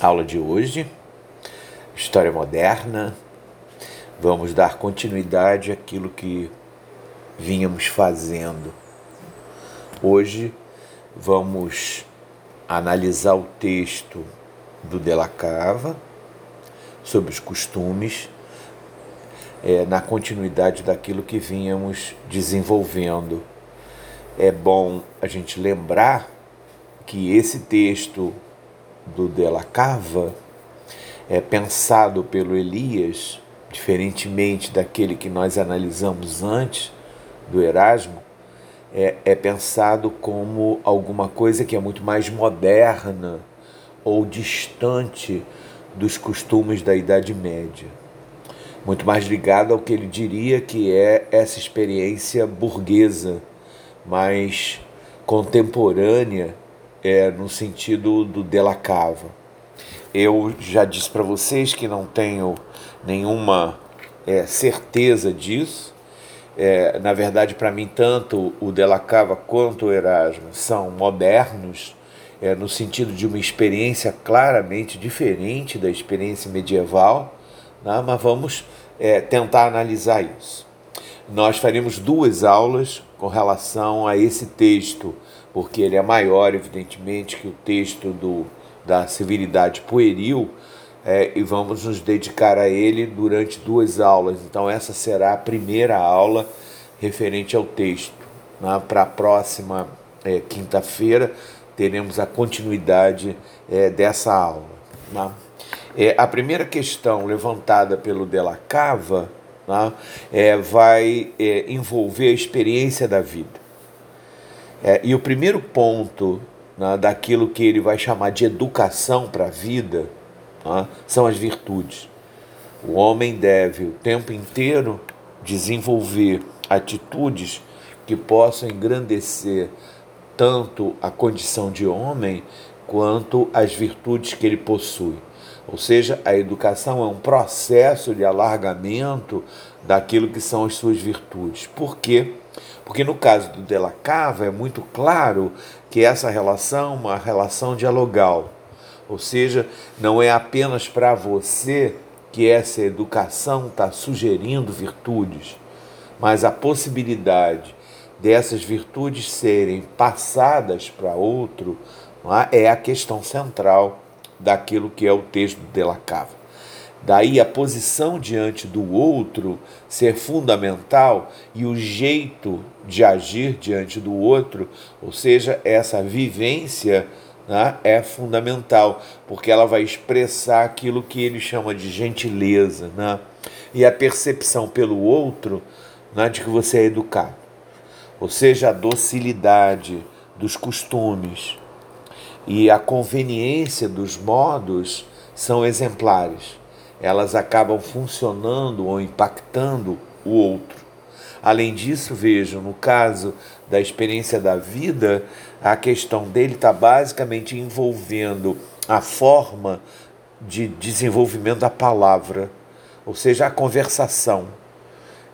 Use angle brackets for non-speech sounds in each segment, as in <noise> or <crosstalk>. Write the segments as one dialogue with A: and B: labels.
A: aula de hoje, História Moderna. Vamos dar continuidade àquilo que vínhamos fazendo. Hoje vamos analisar o texto do Della Cava sobre os costumes, é, na continuidade daquilo que vínhamos desenvolvendo. É bom a gente lembrar que esse texto do Della Cava é pensado pelo Elias, diferentemente daquele que nós analisamos antes do Erasmo, é, é pensado como alguma coisa que é muito mais moderna ou distante dos costumes da Idade Média. Muito mais ligado ao que ele diria que é essa experiência burguesa, mais contemporânea é, no sentido do Della Cava. Eu já disse para vocês que não tenho nenhuma é, certeza disso. É, na verdade, para mim, tanto o Della Cava quanto o Erasmo são modernos, é, no sentido de uma experiência claramente diferente da experiência medieval, né? mas vamos é, tentar analisar isso. Nós faremos duas aulas com relação a esse texto porque ele é maior, evidentemente, que o texto do, da civilidade pueril, é, e vamos nos dedicar a ele durante duas aulas. Então, essa será a primeira aula referente ao texto. Né? Para a próxima é, quinta-feira, teremos a continuidade é, dessa aula. Né? A primeira questão levantada pelo Della Cava né, vai é, envolver a experiência da vida. É, e o primeiro ponto né, daquilo que ele vai chamar de educação para a vida né, são as virtudes. O homem deve o tempo inteiro desenvolver atitudes que possam engrandecer tanto a condição de homem quanto as virtudes que ele possui. Ou seja, a educação é um processo de alargamento daquilo que são as suas virtudes. Por quê? Porque no caso do Della Cava é muito claro que essa relação é uma relação dialogal. Ou seja, não é apenas para você que essa educação está sugerindo virtudes, mas a possibilidade dessas virtudes serem passadas para outro é? é a questão central daquilo que é o texto de La Cava. Daí a posição diante do outro ser fundamental e o jeito de agir diante do outro, ou seja, essa vivência né, é fundamental, porque ela vai expressar aquilo que ele chama de gentileza né, e a percepção pelo outro né, de que você é educado. Ou seja, a docilidade dos costumes e a conveniência dos modos são exemplares elas acabam funcionando ou impactando o outro. Além disso, vejam, no caso da experiência da vida, a questão dele está basicamente envolvendo a forma de desenvolvimento da palavra, ou seja, a conversação.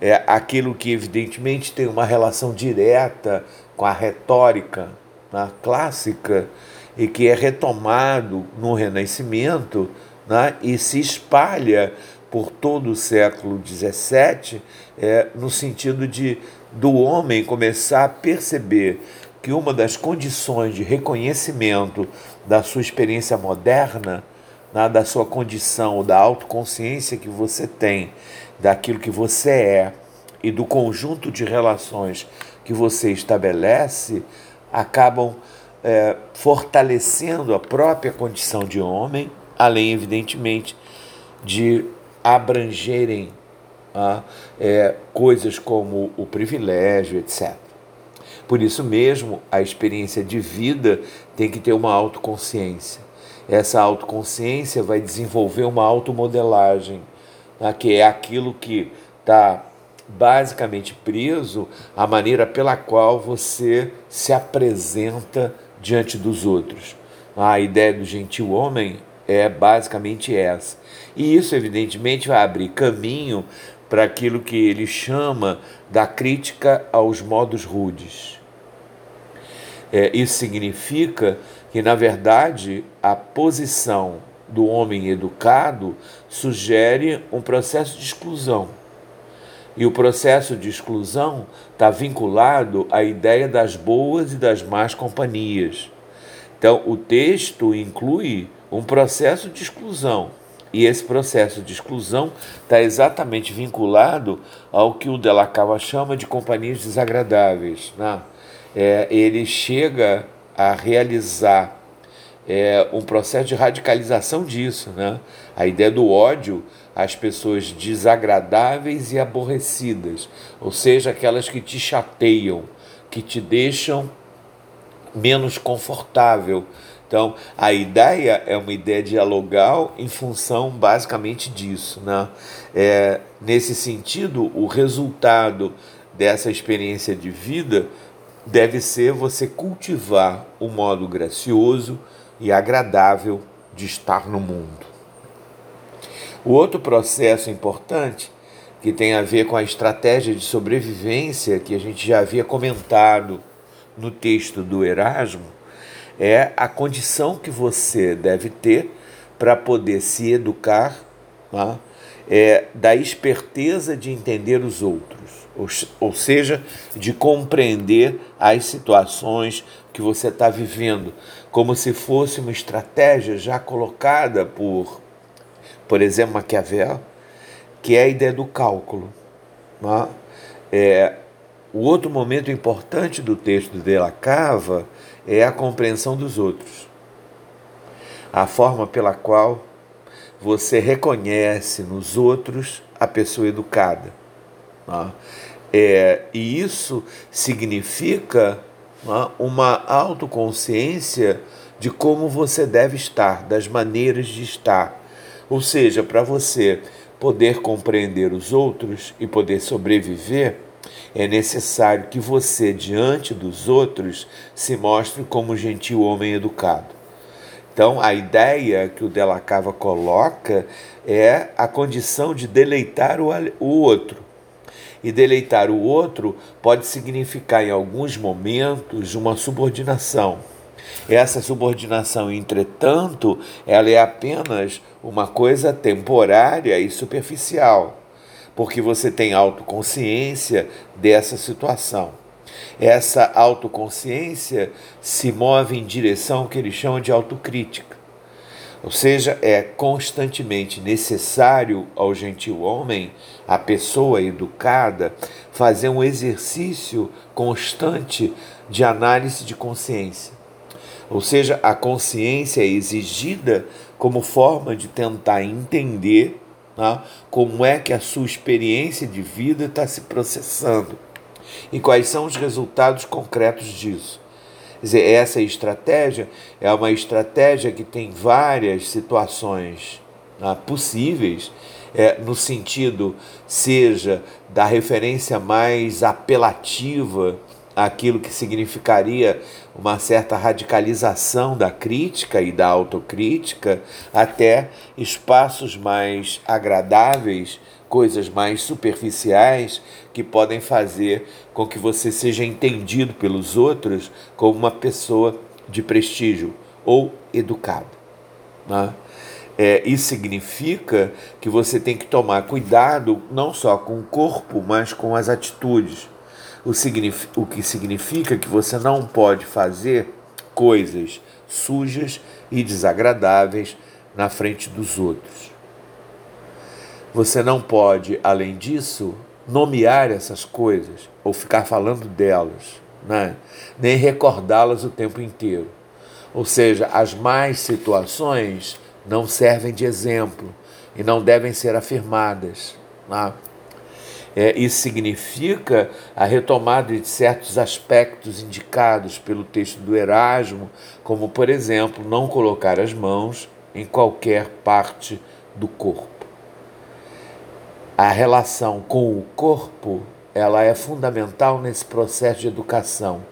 A: É aquilo que, evidentemente, tem uma relação direta com a retórica né, clássica e que é retomado no Renascimento né, e se espalha por todo o século XVII, é, no sentido de do homem começar a perceber que uma das condições de reconhecimento da sua experiência moderna, né, da sua condição, da autoconsciência que você tem, daquilo que você é e do conjunto de relações que você estabelece, acabam é, fortalecendo a própria condição de homem além, evidentemente, de abrangerem ah, é, coisas como o privilégio, etc. Por isso mesmo, a experiência de vida tem que ter uma autoconsciência. Essa autoconsciência vai desenvolver uma automodelagem, né, que é aquilo que está basicamente preso à maneira pela qual você se apresenta diante dos outros. A ideia do gentil homem é basicamente essa. E isso, evidentemente, vai abrir caminho para aquilo que ele chama da crítica aos modos rudes. É, isso significa que, na verdade, a posição do homem educado sugere um processo de exclusão. E o processo de exclusão está vinculado à ideia das boas e das más companhias. Então, o texto inclui um processo de exclusão. E esse processo de exclusão está exatamente vinculado ao que o Delacava chama de companhias desagradáveis. Né? É, ele chega a realizar é, um processo de radicalização disso. Né? A ideia do ódio às pessoas desagradáveis e aborrecidas, ou seja, aquelas que te chateiam, que te deixam menos confortável. Então, a ideia é uma ideia dialogal em função basicamente disso. Né? É, nesse sentido, o resultado dessa experiência de vida deve ser você cultivar o um modo gracioso e agradável de estar no mundo. O outro processo importante que tem a ver com a estratégia de sobrevivência que a gente já havia comentado no texto do Erasmo é a condição que você deve ter para poder se educar tá? é, da esperteza de entender os outros, ou, ou seja, de compreender as situações que você está vivendo, como se fosse uma estratégia já colocada por por exemplo, Maquiavel, que é a ideia do cálculo. Né? É, o outro momento importante do texto de La Cava é a compreensão dos outros. A forma pela qual você reconhece nos outros a pessoa educada. É, e isso significa uma autoconsciência de como você deve estar, das maneiras de estar ou seja, para você poder compreender os outros e poder sobreviver, é necessário que você, diante dos outros, se mostre como um gentil homem educado. Então, a ideia que o Della Cava coloca é a condição de deleitar o, o outro. E deleitar o outro pode significar, em alguns momentos, uma subordinação essa subordinação, entretanto, ela é apenas uma coisa temporária e superficial, porque você tem autoconsciência dessa situação. Essa autoconsciência se move em direção ao que ele chama de autocrítica. Ou seja, é constantemente necessário ao gentil homem, à pessoa educada, fazer um exercício constante de análise de consciência. Ou seja, a consciência é exigida como forma de tentar entender tá, como é que a sua experiência de vida está se processando e quais são os resultados concretos disso. Quer dizer, essa estratégia é uma estratégia que tem várias situações tá, possíveis, é, no sentido, seja da referência mais apelativa aquilo que significaria uma certa radicalização da crítica e da autocrítica, até espaços mais agradáveis, coisas mais superficiais que podem fazer com que você seja entendido pelos outros como uma pessoa de prestígio ou educado. Né? É, isso significa que você tem que tomar cuidado não só com o corpo, mas com as atitudes o, o que significa que você não pode fazer coisas sujas e desagradáveis na frente dos outros. Você não pode, além disso, nomear essas coisas ou ficar falando delas, né? nem recordá-las o tempo inteiro. Ou seja, as más situações não servem de exemplo e não devem ser afirmadas. Né? É, isso significa a retomada de certos aspectos indicados pelo texto do Erasmo, como, por exemplo, não colocar as mãos em qualquer parte do corpo. A relação com o corpo ela é fundamental nesse processo de educação.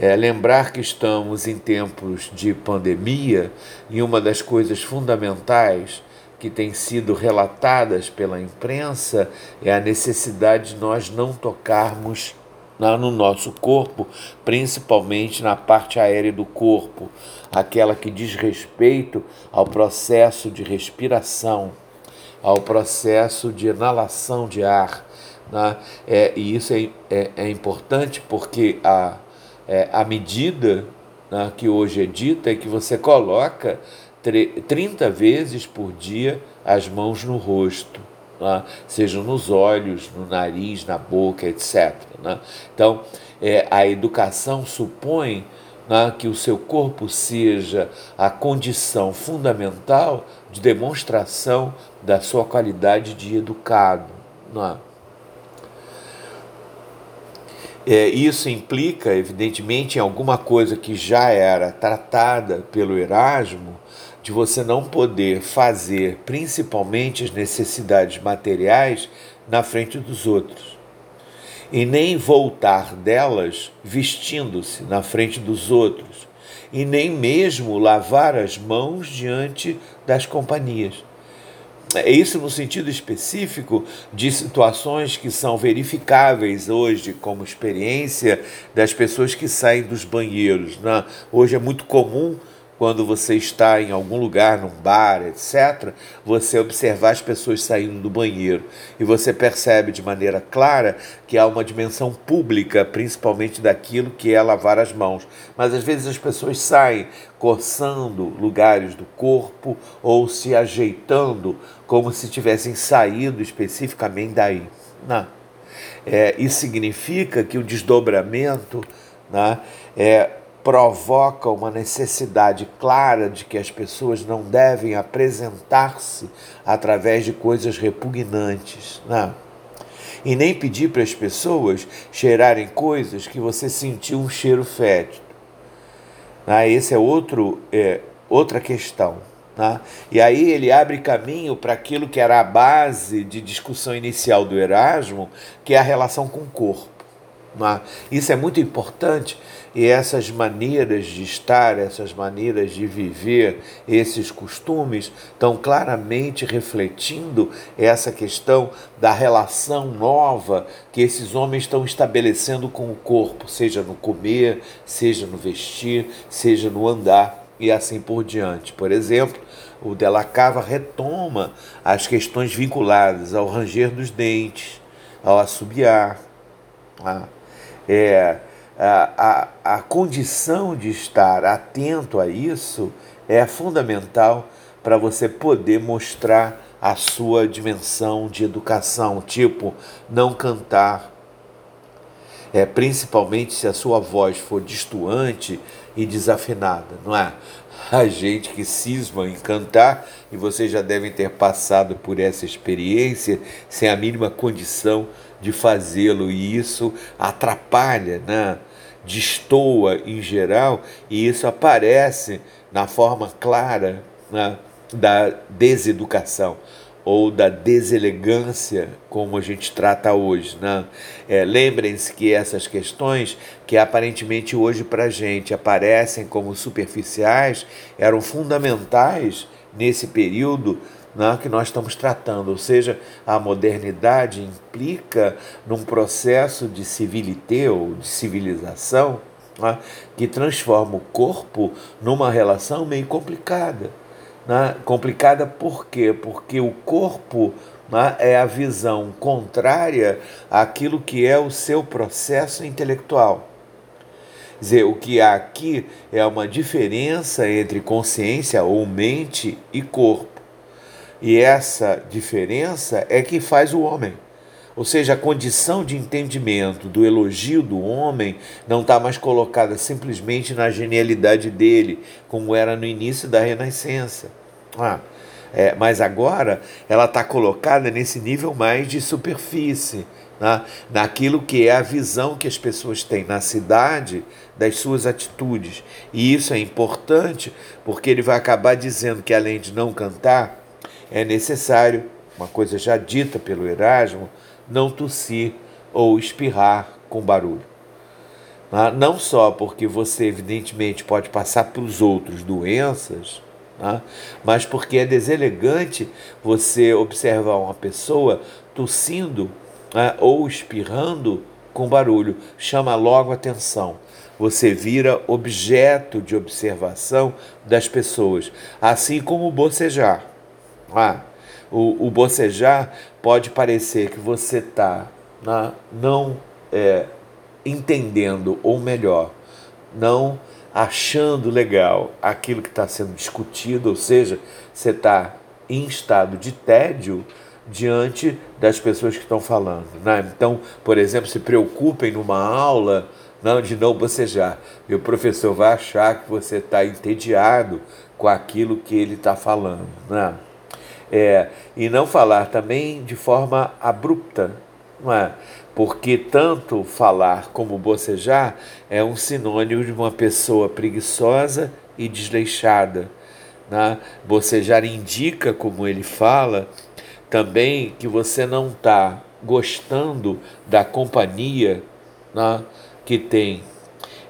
A: É, lembrar que estamos em tempos de pandemia e uma das coisas fundamentais que têm sido relatadas pela imprensa é a necessidade de nós não tocarmos no nosso corpo, principalmente na parte aérea do corpo, aquela que diz respeito ao processo de respiração, ao processo de inalação de ar. Né? É, e isso é, é, é importante porque a, é, a medida né, que hoje é dita é que você coloca 30 vezes por dia as mãos no rosto né? sejam nos olhos, no nariz, na boca, etc. Né? Então, é, a educação supõe né, que o seu corpo seja a condição fundamental de demonstração da sua qualidade de educado. Né? É, isso implica, evidentemente, em alguma coisa que já era tratada pelo Erasmo, de você não poder fazer principalmente as necessidades materiais na frente dos outros. E nem voltar delas vestindo-se na frente dos outros, e nem mesmo lavar as mãos diante das companhias. É isso no sentido específico de situações que são verificáveis hoje como experiência das pessoas que saem dos banheiros. Né? Hoje é muito comum quando você está em algum lugar, num bar, etc., você observar as pessoas saindo do banheiro e você percebe de maneira clara que há uma dimensão pública, principalmente daquilo que é lavar as mãos. Mas às vezes as pessoas saem coçando lugares do corpo ou se ajeitando como se tivessem saído especificamente daí. Não. É, isso significa que o desdobramento né, é, provoca uma necessidade clara de que as pessoas não devem apresentar-se através de coisas repugnantes. Né? E nem pedir para as pessoas cheirarem coisas que você sentiu um cheiro fétido. Né? Esse é, outro, é outra questão. Né? E aí ele abre caminho para aquilo que era a base de discussão inicial do Erasmo, que é a relação com o corpo. Né? Isso é muito importante e essas maneiras de estar, essas maneiras de viver, esses costumes estão claramente refletindo essa questão da relação nova que esses homens estão estabelecendo com o corpo, seja no comer, seja no vestir, seja no andar e assim por diante. Por exemplo, o Della Cava retoma as questões vinculadas ao ranger dos dentes, ao assobiar, a, é, a, a, a condição de estar atento a isso é fundamental para você poder mostrar a sua dimensão de educação, tipo não cantar, é, principalmente se a sua voz for distoante e desafinada, não é? A gente que cisma em cantar, e vocês já devem ter passado por essa experiência, sem a mínima condição de fazê-lo, e isso atrapalha, né? Destoa em geral, e isso aparece na forma clara né, da deseducação ou da deselegância, como a gente trata hoje. Né? É, Lembrem-se que essas questões, que aparentemente hoje para a gente aparecem como superficiais, eram fundamentais nesse período né, que nós estamos tratando. Ou seja, a modernidade implica num processo de civilité ou de civilização né, que transforma o corpo numa relação meio complicada. Né? Complicada por quê? Porque o corpo né, é a visão contrária àquilo que é o seu processo intelectual. Quer dizer, o que há aqui é uma diferença entre consciência ou mente e corpo. E essa diferença é que faz o homem. Ou seja, a condição de entendimento do elogio do homem não está mais colocada simplesmente na genialidade dele, como era no início da Renascença. Ah, é, mas agora ela está colocada nesse nível mais de superfície, né? naquilo que é a visão que as pessoas têm na cidade das suas atitudes. E isso é importante porque ele vai acabar dizendo que além de não cantar, é necessário, uma coisa já dita pelo Erasmo, não tossir ou espirrar com barulho. Ah, não só porque você, evidentemente, pode passar para os outros doenças, né, mas porque é deselegante você observar uma pessoa tossindo né, ou espirrando com barulho, chama logo atenção. Você vira objeto de observação das pessoas, assim como bocejar. Ah, o, o bocejar pode parecer que você está não é, entendendo, ou melhor, não achando legal aquilo que está sendo discutido, ou seja, você está em estado de tédio diante das pessoas que estão falando. Né? Então, por exemplo, se preocupem numa aula não, de não bocejar. E o professor vai achar que você está entediado com aquilo que ele está falando. Né? É, e não falar também de forma abrupta, não é? porque tanto falar como bocejar é um sinônimo de uma pessoa preguiçosa e desleixada. Né? Bocejar indica, como ele fala, também que você não está gostando da companhia né, que tem.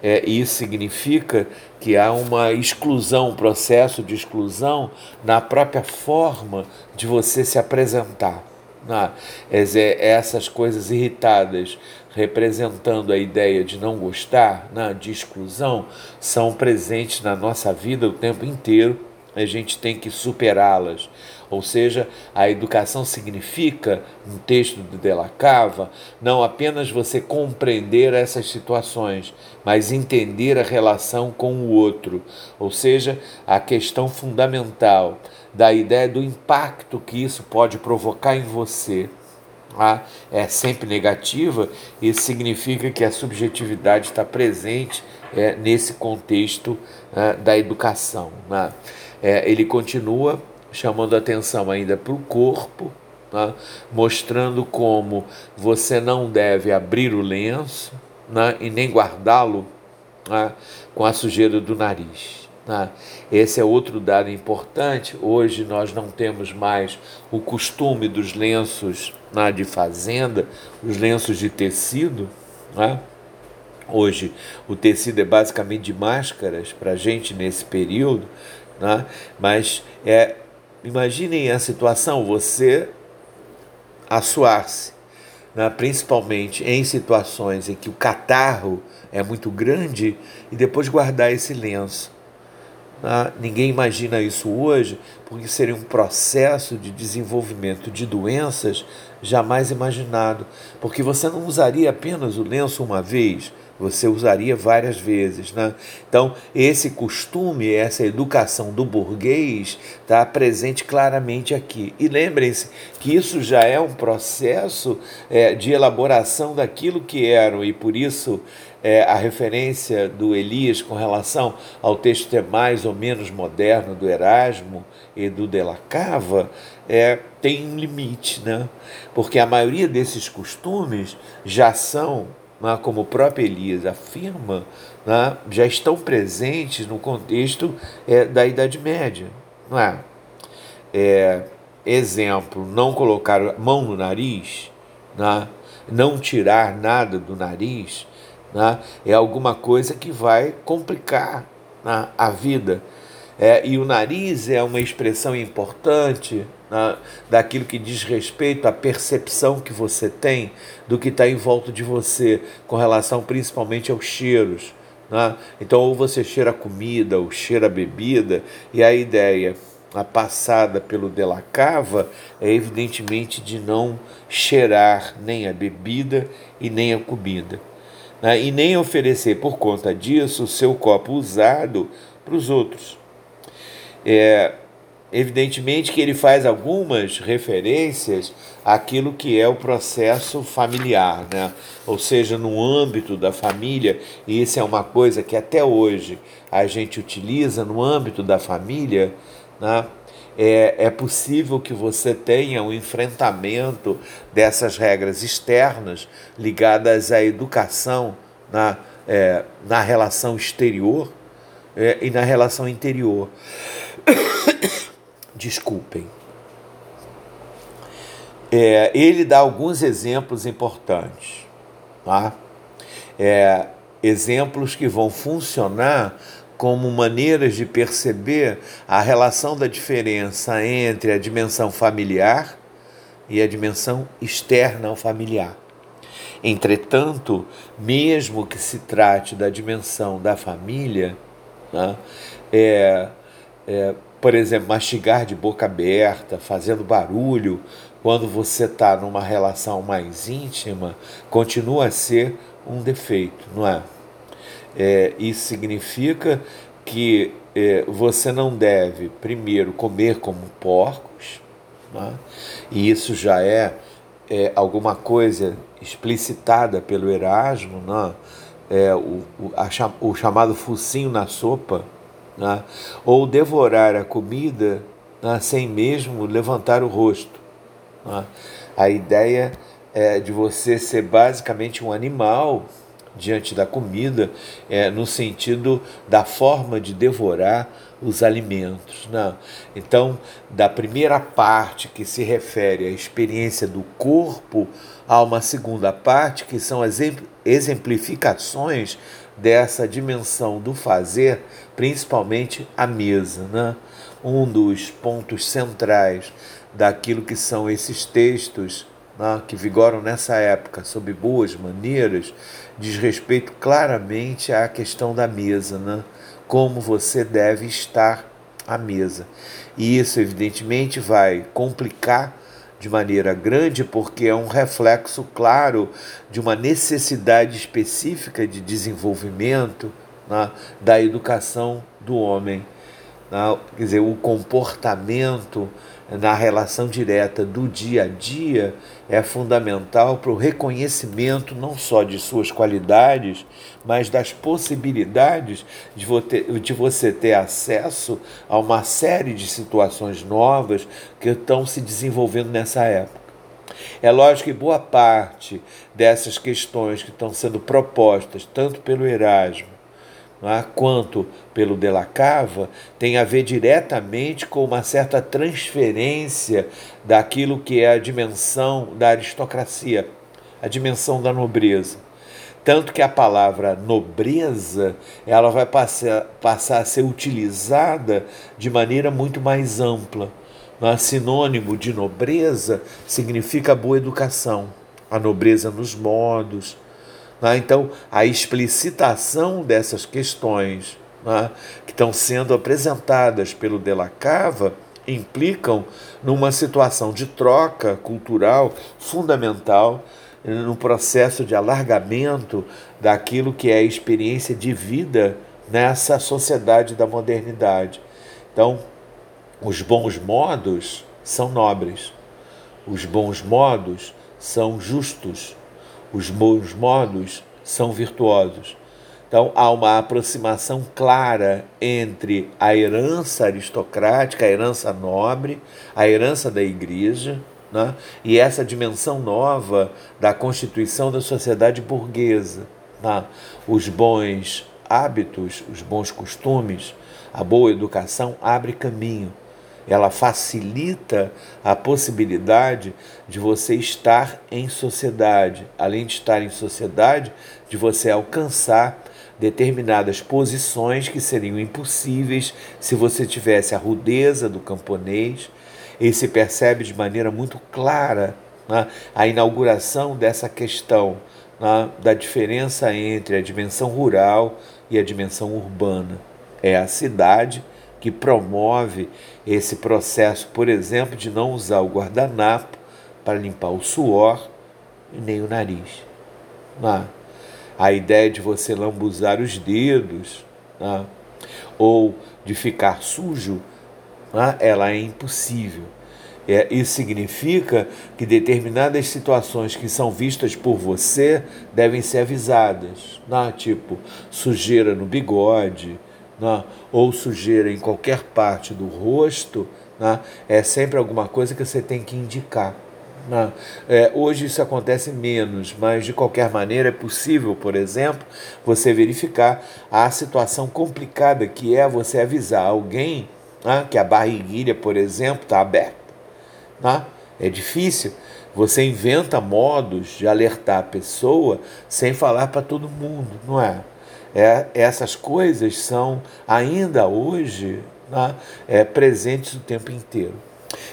A: É, isso significa que há uma exclusão, um processo de exclusão na própria forma de você se apresentar. Ah, essas coisas irritadas representando a ideia de não gostar, né, de exclusão, são presentes na nossa vida o tempo inteiro. A gente tem que superá-las. Ou seja, a educação significa, no texto de Della Cava, não apenas você compreender essas situações, mas entender a relação com o outro. Ou seja, a questão fundamental da ideia do impacto que isso pode provocar em você. Ah, é sempre negativa, isso significa que a subjetividade está presente é, nesse contexto é, da educação. Né? É, ele continua chamando atenção ainda para o corpo, né? mostrando como você não deve abrir o lenço né? e nem guardá-lo né? com a sujeira do nariz. Né? Esse é outro dado importante. Hoje nós não temos mais o costume dos lenços né, de fazenda, os lenços de tecido. Né? Hoje o tecido é basicamente de máscaras para gente nesse período, mas é Imaginem a situação, você assoar-se, né, principalmente em situações em que o catarro é muito grande, e depois guardar esse lenço. Né? Ninguém imagina isso hoje, porque seria um processo de desenvolvimento de doenças jamais imaginado, porque você não usaria apenas o lenço uma vez, você usaria várias vezes. Né? Então, esse costume, essa educação do burguês está presente claramente aqui. E lembrem-se que isso já é um processo é, de elaboração daquilo que eram, e por isso é, a referência do Elias com relação ao texto é mais ou menos moderno do Erasmo e do De La Cava é, tem um limite, né? porque a maioria desses costumes já são como o próprio Elias afirma, né, já estão presentes no contexto é, da Idade Média. É? é? exemplo, não colocar mão no nariz, né, não tirar nada do nariz, né, é alguma coisa que vai complicar né, a vida. É, e o nariz é uma expressão importante na, daquilo que diz respeito à percepção que você tem do que está em volta de você, com relação principalmente aos cheiros. Né? Então, ou você cheira a comida, ou cheira a bebida, e a ideia a passada pelo Della Cava é evidentemente de não cheirar nem a bebida e nem a comida. Né? E nem oferecer por conta disso o seu copo usado para os outros. É, Evidentemente que ele faz algumas referências àquilo que é o processo familiar, né? ou seja, no âmbito da família, e isso é uma coisa que até hoje a gente utiliza no âmbito da família, né? é, é possível que você tenha um enfrentamento dessas regras externas ligadas à educação na, é, na relação exterior é, e na relação interior. <coughs> desculpem. É, ele dá alguns exemplos importantes, tá? É, exemplos que vão funcionar como maneiras de perceber a relação da diferença entre a dimensão familiar e a dimensão externa ao familiar. Entretanto, mesmo que se trate da dimensão da família, né, é, é, por exemplo, mastigar de boca aberta, fazendo barulho, quando você está numa relação mais íntima, continua a ser um defeito, não é? é isso significa que é, você não deve, primeiro, comer como porcos, é? e isso já é, é, alguma coisa explicitada pelo Erasmo, né? é, o, o, a, o chamado focinho na sopa, né? ou devorar a comida né? sem mesmo levantar o rosto. Né? A ideia é de você ser basicamente um animal diante da comida, é, no sentido da forma de devorar os alimentos. Né? Então, da primeira parte que se refere à experiência do corpo, há uma segunda parte que são as exemplificações dessa dimensão do fazer, principalmente a mesa. Né? Um dos pontos centrais daquilo que são esses textos né, que vigoram nessa época sob boas maneiras diz respeito claramente à questão da mesa, né? como você deve estar à mesa. E isso, evidentemente, vai complicar de maneira grande, porque é um reflexo claro de uma necessidade específica de desenvolvimento né, da educação do homem. Né? Quer dizer, o comportamento na relação direta do dia a dia é fundamental para o reconhecimento não só de suas qualidades, mas das possibilidades de você ter acesso a uma série de situações novas que estão se desenvolvendo nessa época. É lógico que boa parte dessas questões que estão sendo propostas, tanto pelo Erasmo? Quanto pelo De La Cava tem a ver diretamente com uma certa transferência daquilo que é a dimensão da aristocracia, a dimensão da nobreza. Tanto que a palavra nobreza ela vai passar, passar a ser utilizada de maneira muito mais ampla. Sinônimo de nobreza significa boa educação, a nobreza nos modos, né? Então, a explicitação dessas questões né, que estão sendo apresentadas pelo Della Cava implicam numa situação de troca cultural fundamental no processo de alargamento daquilo que é a experiência de vida nessa sociedade da modernidade. Então, os bons modos são nobres, os bons modos são justos, os bons modos são virtuosos. Então há uma aproximação clara entre a herança aristocrática, a herança nobre, a herança da igreja, né? e essa dimensão nova da constituição da sociedade burguesa. Né? Os bons hábitos, os bons costumes, a boa educação abre caminho ela facilita a possibilidade de você estar em sociedade. Além de estar em sociedade, de você alcançar determinadas posições que seriam impossíveis se você tivesse a rudeza do camponês. E se percebe de maneira muito clara né, a inauguração dessa questão né, da diferença entre a dimensão rural e a dimensão urbana. É a cidade que promove esse processo, por exemplo, de não usar o guardanapo para limpar o suor e nem o nariz. Não. A ideia de você lambuzar os dedos não. ou de ficar sujo, não, ela é impossível. É, isso significa que determinadas situações que são vistas por você devem ser avisadas, não? tipo sujeira no bigode, né, ou sujeira em qualquer parte do rosto, né, é sempre alguma coisa que você tem que indicar. Né. É, hoje isso acontece menos, mas de qualquer maneira é possível, por exemplo, você verificar a situação complicada que é você avisar alguém né, que a barriguilha, por exemplo, está aberta. Né? É difícil. Você inventa modos de alertar a pessoa sem falar para todo mundo, não é? É, essas coisas são ainda hoje né, é, presentes o tempo inteiro.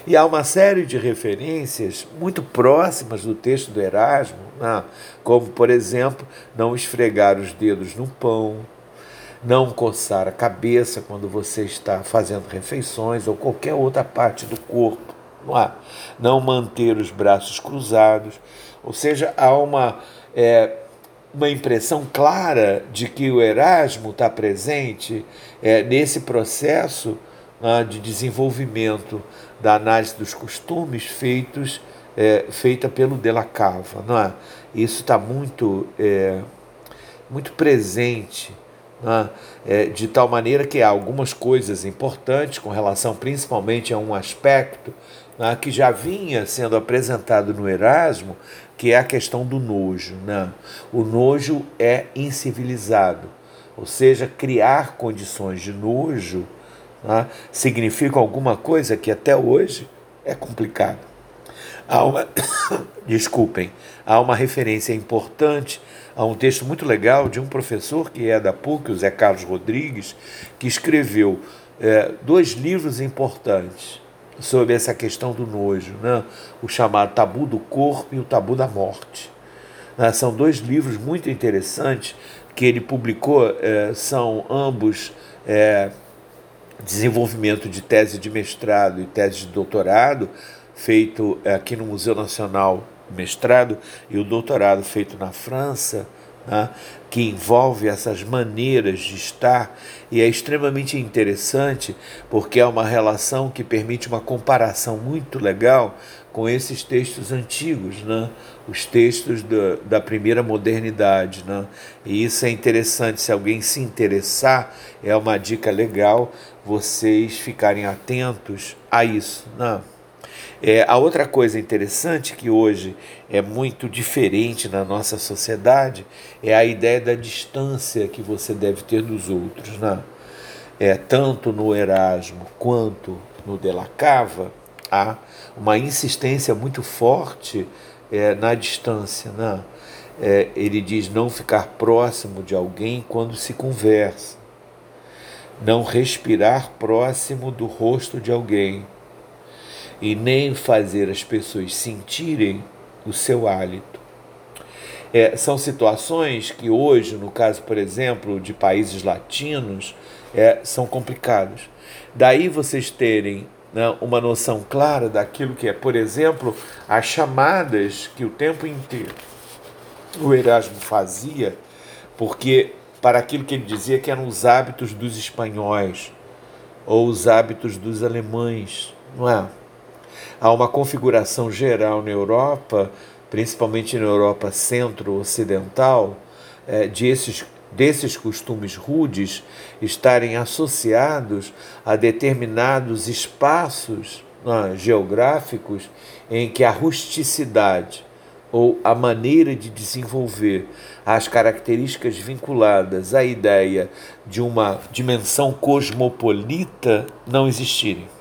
A: E há uma série de referências muito próximas do texto do Erasmo, né? como, por exemplo, não esfregar os dedos no pão, não coçar a cabeça quando você está fazendo refeições ou qualquer outra parte do corpo, não, é? não manter os braços cruzados. Ou seja, há uma, é, uma impressão clara de que o Erasmo está presente é, nesse processo né, de desenvolvimento da análise dos costumes feitos é, feita pelo De La Cava, não é? Isso está muito é, muito presente, é? de tal maneira que há algumas coisas importantes com relação principalmente a um aspecto né, que já vinha sendo apresentado no Erasmo, que é a questão do nojo. Né? O nojo é incivilizado, ou seja, criar condições de nojo né, significa alguma coisa que até hoje é complicado. Há uma, <coughs> desculpem, há uma referência importante a um texto muito legal de um professor que é da PUC, o Zé Carlos Rodrigues, que escreveu é, dois livros importantes sobre essa questão do nojo, né? o chamado Tabu do Corpo e o Tabu da Morte. Né? São dois livros muito interessantes que ele publicou, é, são ambos é, desenvolvimento de tese de mestrado e tese de doutorado, feito é, aqui no Museu Nacional, mestrado, e o doutorado feito na França, né, que envolve essas maneiras de estar e é extremamente interessante porque é uma relação que permite uma comparação muito legal com esses textos antigos, né? os textos da, primeira modernidade. Né? E isso é interessante, se alguém se interessar, é uma dica legal vocês ficarem atentos a isso. Né? É, a outra coisa interessante que hoje é muito diferente na nossa sociedade é a ideia da distância que você deve ter dos outros. Né? É, tanto no Erasmo quanto no De La Cava, há uma insistência muito forte é, na distância. Né? É, ele diz não ficar próximo de alguém quando se conversa, não respirar próximo do rosto de alguém e nem fazer as pessoas sentirem o seu hálito. É, são situações que hoje, no caso, por exemplo, de países latinos, é, são complicados. Daí vocês terem né, uma noção clara daquilo que é, por exemplo, as chamadas que o tempo inteiro o Erasmo fazia, porque para aquilo que ele dizia que eram os hábitos dos espanhóis ou os hábitos dos alemães, não é? Há uma configuração geral na Europa, principalmente na Europa centro-ocidental, é, de esses, desses costumes rudes estarem associados a determinados espaços né, geográficos em que a rusticidade ou a maneira de desenvolver as características vinculadas à ideia de uma dimensão cosmopolita não existirem.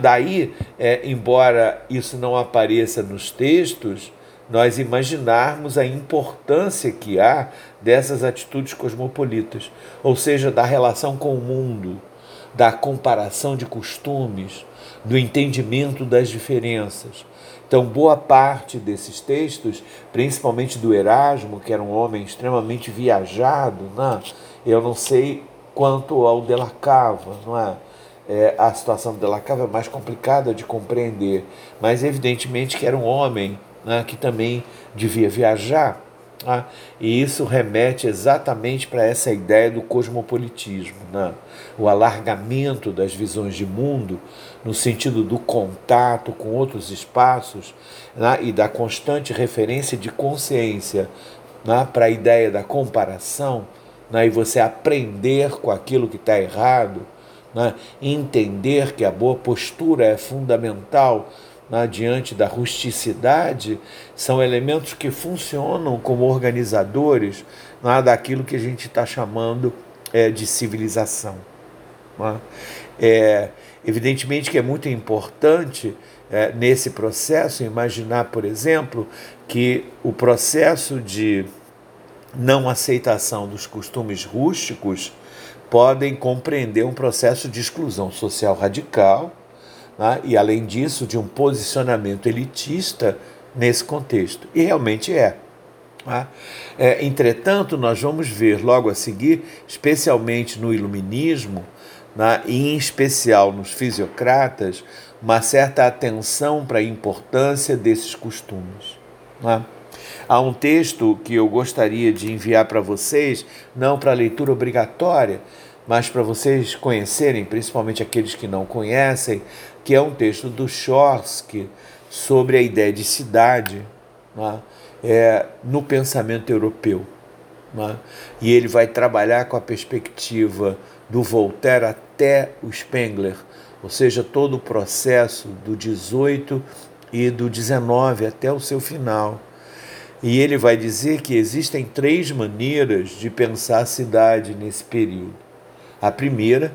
A: Daí, é, embora isso não apareça nos textos, nós imaginarmos a importância que há dessas atitudes cosmopolitas, ou seja, da relação com o mundo, da comparação de costumes, do entendimento das diferenças. Então, boa parte desses textos, principalmente do Erasmo, que era um homem extremamente viajado, né? eu não sei quanto ao de la Cava, não é? É, a situação de Lacava é mais complicada de compreender, mas evidentemente que era um homem né, que também devia viajar. Né, e isso remete exatamente para essa ideia do cosmopolitismo, né, o alargamento das visões de mundo no sentido do contato com outros espaços né, e da constante referência de consciência né, para a ideia da comparação né, e você aprender com aquilo que está errado né? entender que a boa postura é fundamental né? diante da rusticidade, são elementos que funcionam como organizadores né? daquilo que a gente está chamando é, de civilização. Né? É, evidentemente que é muito importante é, nesse processo imaginar, por exemplo, que o processo de não aceitação dos costumes rústicos podem compreender um processo de exclusão social radical, né? e, além disso, de um posicionamento elitista nesse contexto. E realmente é. Né? é entretanto, nós vamos ver logo a seguir, especialmente no Iluminismo, né? e em especial nos fisiocratas, uma certa atenção para a importância desses costumes. Né? Há um texto que eu gostaria de enviar para vocês, não para leitura obrigatória, mas para vocês conhecerem, principalmente aqueles que não conhecem, que é um texto do Chorsky sobre a ideia de cidade né, é, no pensamento europeu. Né, e ele vai trabalhar com a perspectiva do Voltaire até o Spengler, ou seja, todo o processo do 18 e do 19 até o seu final. E ele vai dizer que existem três maneiras de pensar a cidade nesse período. A primeira,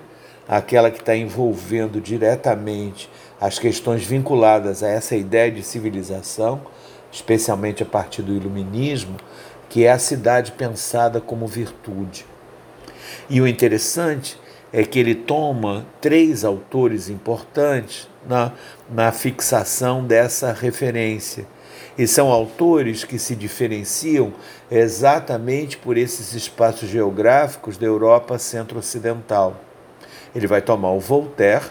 A: aquela que está envolvendo diretamente as questões vinculadas a essa ideia de civilização, especialmente a partir do iluminismo, que é a cidade pensada como virtude. E o interessante é que ele toma três autores importantes na, na fixação dessa referência. E são autores que se diferenciam exatamente por esses espaços geográficos da Europa centro-ocidental. Ele vai tomar o Voltaire,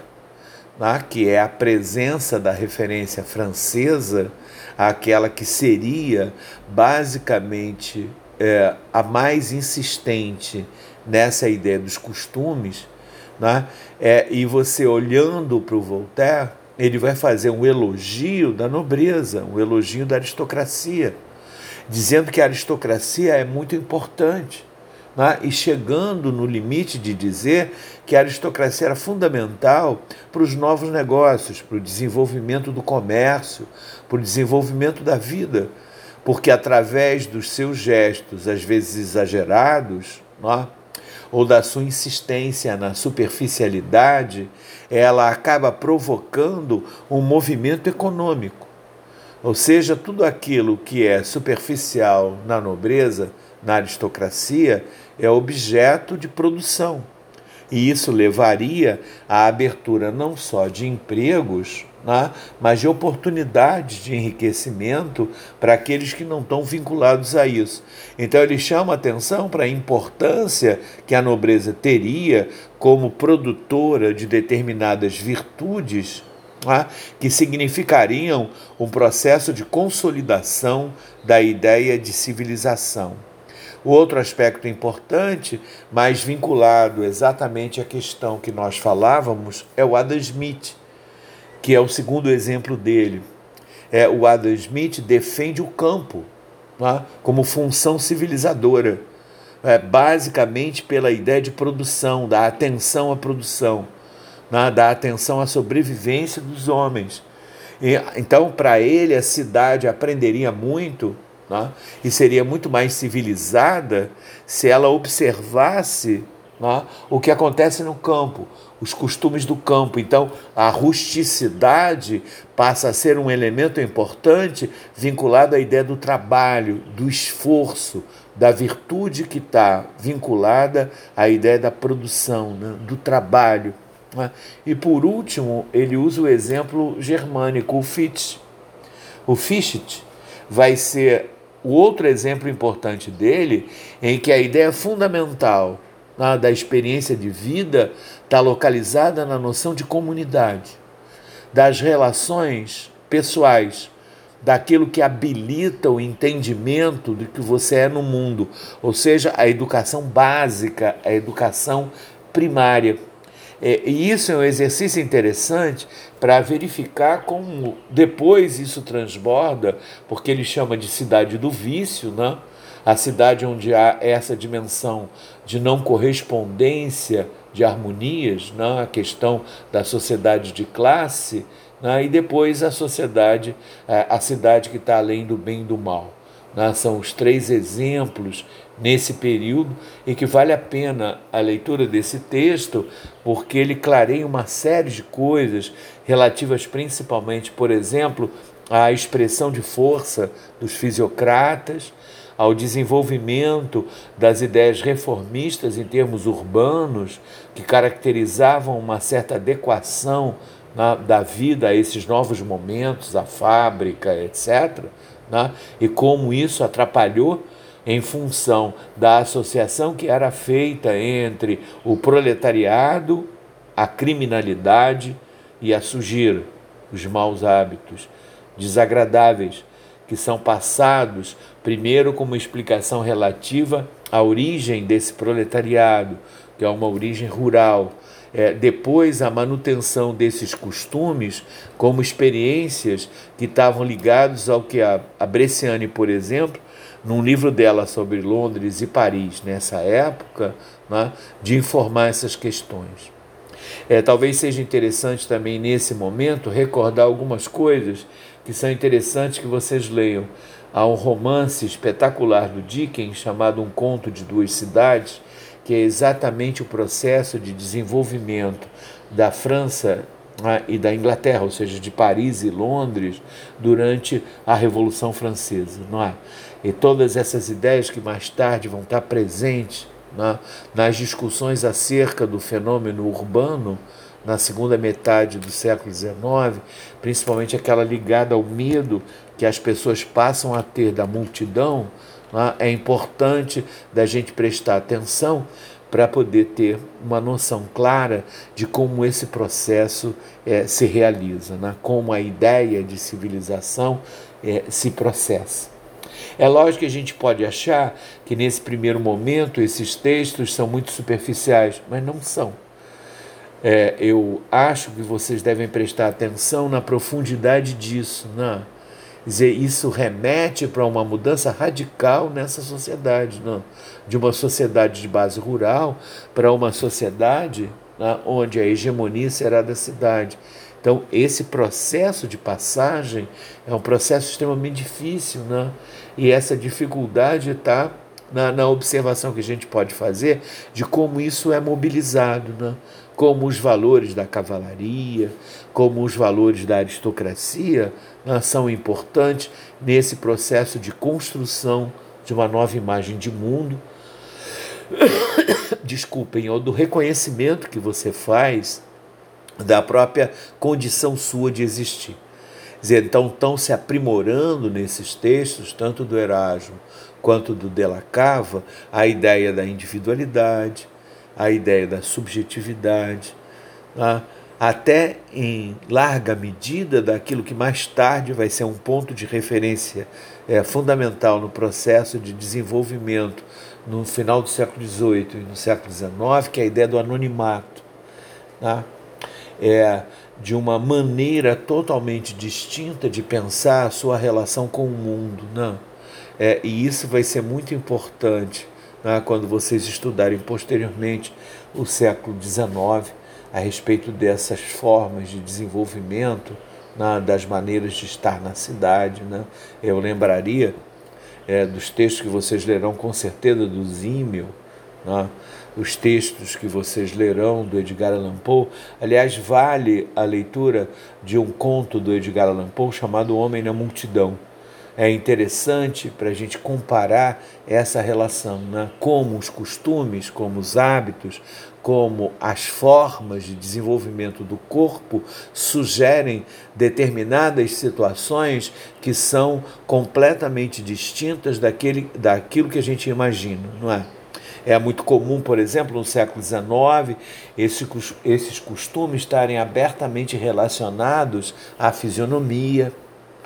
A: né, que é a presença da referência francesa, aquela que seria basicamente é, a mais insistente nessa ideia dos costumes, né, é, e você olhando para o Voltaire, ele vai fazer um elogio da nobreza, um elogio da aristocracia dizendo que a aristocracia é muito importante. Né? E chegando no limite de dizer que a aristocracia era fundamental para os novos negócios, para o desenvolvimento do comércio, para o desenvolvimento da vida, porque através dos seus gestos, às vezes exagerados, né? Ou da sua insistência na superficialidade, ela acaba provocando um movimento econômico ou seja, tudo aquilo que é superficial na nobreza, na aristocracia, é objeto de produção. E isso levaria à abertura não só de empregos, né, mas de oportunidades de enriquecimento para aqueles que não estão vinculados a isso. Então ele chama atenção para a importância que a nobreza teria como produtora de determinadas virtudes né, que significariam um processo de consolidação da ideia de civilização. O outro aspecto importante, mais vinculado exatamente à questão que nós falávamos, é o Adam Smith, que é o segundo exemplo dele. É, o Adam Smith defende o campo né, como função civilizadora, é, basicamente pela ideia de produção, da atenção à produção né, da atenção à sobrevivência dos homens. E, então, para ele, a cidade aprenderia muito e seria muito mais civilizada se ela observasse né, o que acontece no campo, os costumes do campo. Então, a rusticidade passa a ser um elemento importante vinculado à ideia do trabalho, do esforço, da virtude que está vinculada à ideia da produção, né, do trabalho. Né? E por último, ele usa o exemplo germânico, o Fichte. O Fichte vai ser o outro exemplo importante dele, em que a ideia fundamental da experiência de vida está localizada na noção de comunidade, das relações pessoais, daquilo que habilita o entendimento do que você é no mundo, ou seja, a educação básica, a educação primária. É, e isso é um exercício interessante para verificar como depois isso transborda, porque ele chama de cidade do vício, né? A cidade onde há essa dimensão de não correspondência de harmonias, né? a questão da sociedade de classe, né? e depois a sociedade, é, a cidade que está além do bem e do mal. Né? São os três exemplos nesse período e que vale a pena a leitura desse texto, porque ele clareia uma série de coisas relativas principalmente, por exemplo, à expressão de força dos fisiocratas, ao desenvolvimento das ideias reformistas em termos urbanos, que caracterizavam uma certa adequação né, da vida a esses novos momentos, a fábrica, etc., né, e como isso atrapalhou em função da associação que era feita entre o proletariado, a criminalidade e a sujeira, os maus hábitos desagradáveis que são passados primeiro como explicação relativa à origem desse proletariado, que é uma origem rural, é, depois a manutenção desses costumes como experiências que estavam ligados ao que a, a Bresciane, por exemplo, num livro dela sobre Londres e Paris nessa época, né, de informar essas questões. É, talvez seja interessante também nesse momento recordar algumas coisas que são interessantes que vocês leiam. Há um romance espetacular do Dickens chamado Um Conto de Duas Cidades, que é exatamente o processo de desenvolvimento da França né, e da Inglaterra, ou seja, de Paris e Londres, durante a Revolução Francesa, não é? E todas essas ideias que mais tarde vão estar presentes né, nas discussões acerca do fenômeno urbano na segunda metade do século XIX, principalmente aquela ligada ao medo que as pessoas passam a ter da multidão, né? é importante da gente prestar atenção para poder ter uma noção clara de como esse processo é, se realiza, né? como a ideia de civilização é, se processa. É lógico que a gente pode achar que nesse primeiro momento esses textos são muito superficiais, mas não são é, eu acho que vocês devem prestar atenção na profundidade disso. Né? dizer, isso remete para uma mudança radical nessa sociedade, não? de uma sociedade de base rural para uma sociedade né, onde a hegemonia será da cidade. Então, esse processo de passagem é um processo extremamente difícil, né? e essa dificuldade está na, na, observação que a gente pode fazer de como isso é mobilizado. Né? Como os valores da cavalaria, como os valores da aristocracia, né, são importantes nesse processo de construção de uma nova imagem de mundo. <coughs> Desculpem, ou do reconhecimento que você faz da própria condição sua de existir. Então estão se aprimorando nesses textos, tanto do Erasmo quanto do Della Cava, a ideia da individualidade, a ideia da subjetividade, tá? até em larga medida daquilo que mais tarde vai ser um ponto de referência é, fundamental no processo de desenvolvimento no final do século XVIII e no século XIX, que é a ideia do anonimato. Tá? É, de uma maneira totalmente distinta de pensar a sua relação com o mundo. Né? É, e isso vai ser muito importante né, quando vocês estudarem posteriormente o século XIX, a respeito dessas formas de desenvolvimento, né, das maneiras de estar na cidade. Né. Eu lembraria é, dos textos que vocês lerão com certeza do Zimmel, né, os textos que vocês lerão do Edgar Allan Poe. Aliás, vale a leitura de um conto do Edgar Allan Poe chamado Homem na Multidão é interessante para a gente comparar essa relação, né? como os costumes, como os hábitos, como as formas de desenvolvimento do corpo sugerem determinadas situações que são completamente distintas daquele, daquilo que a gente imagina, não é? É muito comum, por exemplo, no século XIX, esse, esses costumes estarem abertamente relacionados à fisionomia,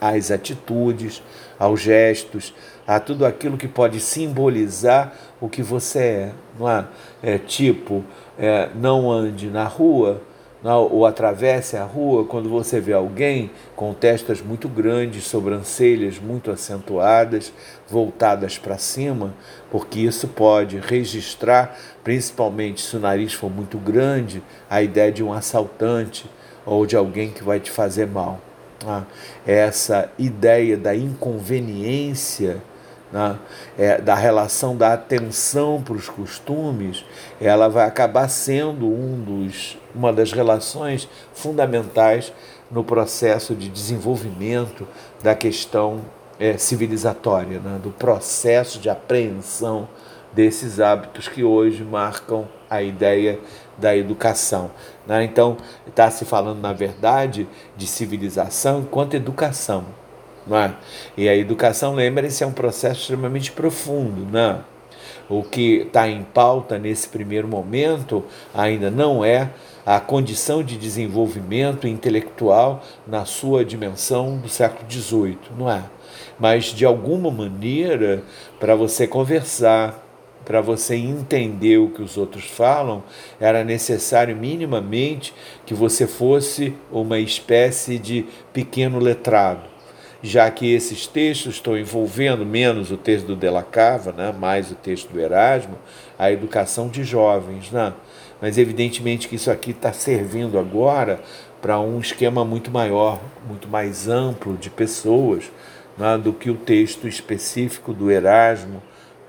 A: às atitudes, aos gestos, a tudo aquilo que pode simbolizar o que você é. Não é? é tipo, é, não ande na rua não, ou atravesse a rua quando você vê alguém com testas muito grandes, sobrancelhas muito acentuadas, voltadas para cima, porque isso pode registrar, principalmente se o nariz for muito grande, a ideia de um assaltante ou de alguém que vai te fazer mal. Ah, essa ideia da inconveniência, né, é, da relação da atenção para os costumes, ela vai acabar sendo um dos, uma das relações fundamentais no processo de desenvolvimento da questão é, civilizatória, né, do processo de apreensão desses hábitos que hoje marcam a ideia da educação. Né? Então, está se falando, na verdade, de civilização enquanto educação. É? E a educação, lembrem-se, é um processo extremamente profundo. Né? O que está em pauta nesse primeiro momento ainda não é a condição de desenvolvimento intelectual na sua dimensão do século XVIII, não é? Mas, de alguma maneira, para você conversar, para você entender o que os outros falam, era necessário minimamente que você fosse uma espécie de pequeno letrado, já que esses textos estão envolvendo menos o texto do Della Cava, né, mais o texto do Erasmo, a educação de jovens. Né? Mas evidentemente que isso aqui está servindo agora para um esquema muito maior, muito mais amplo de pessoas né, do que o texto específico do Erasmo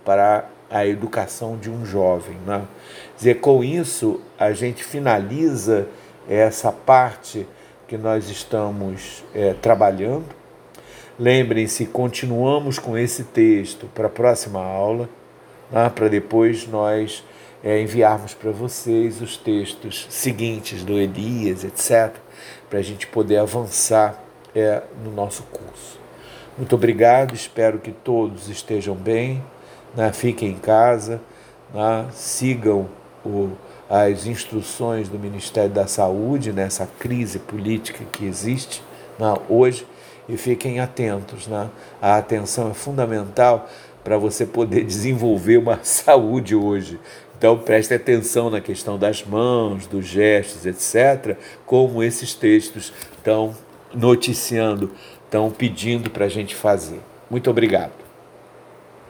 A: para a educação de um jovem. Né? Dizer, com isso, a gente finaliza essa parte que nós estamos é, trabalhando. Lembrem-se, continuamos com esse texto para a próxima aula, né, para depois nós é, enviarmos para vocês os textos seguintes do Elias, etc., para a gente poder avançar é, no nosso curso. Muito obrigado, espero que todos estejam bem né? fiquem em casa, né? sigam o, as instruções do Ministério da Saúde nessa crise política que existe né? hoje e fiquem atentos. Né? A atenção é fundamental para você poder <laughs> desenvolver uma <laughs> saúde hoje. Então preste atenção na questão das mãos, dos gestos, etc., como esses textos estão noticiando, estão pedindo para a gente fazer. Muito obrigado.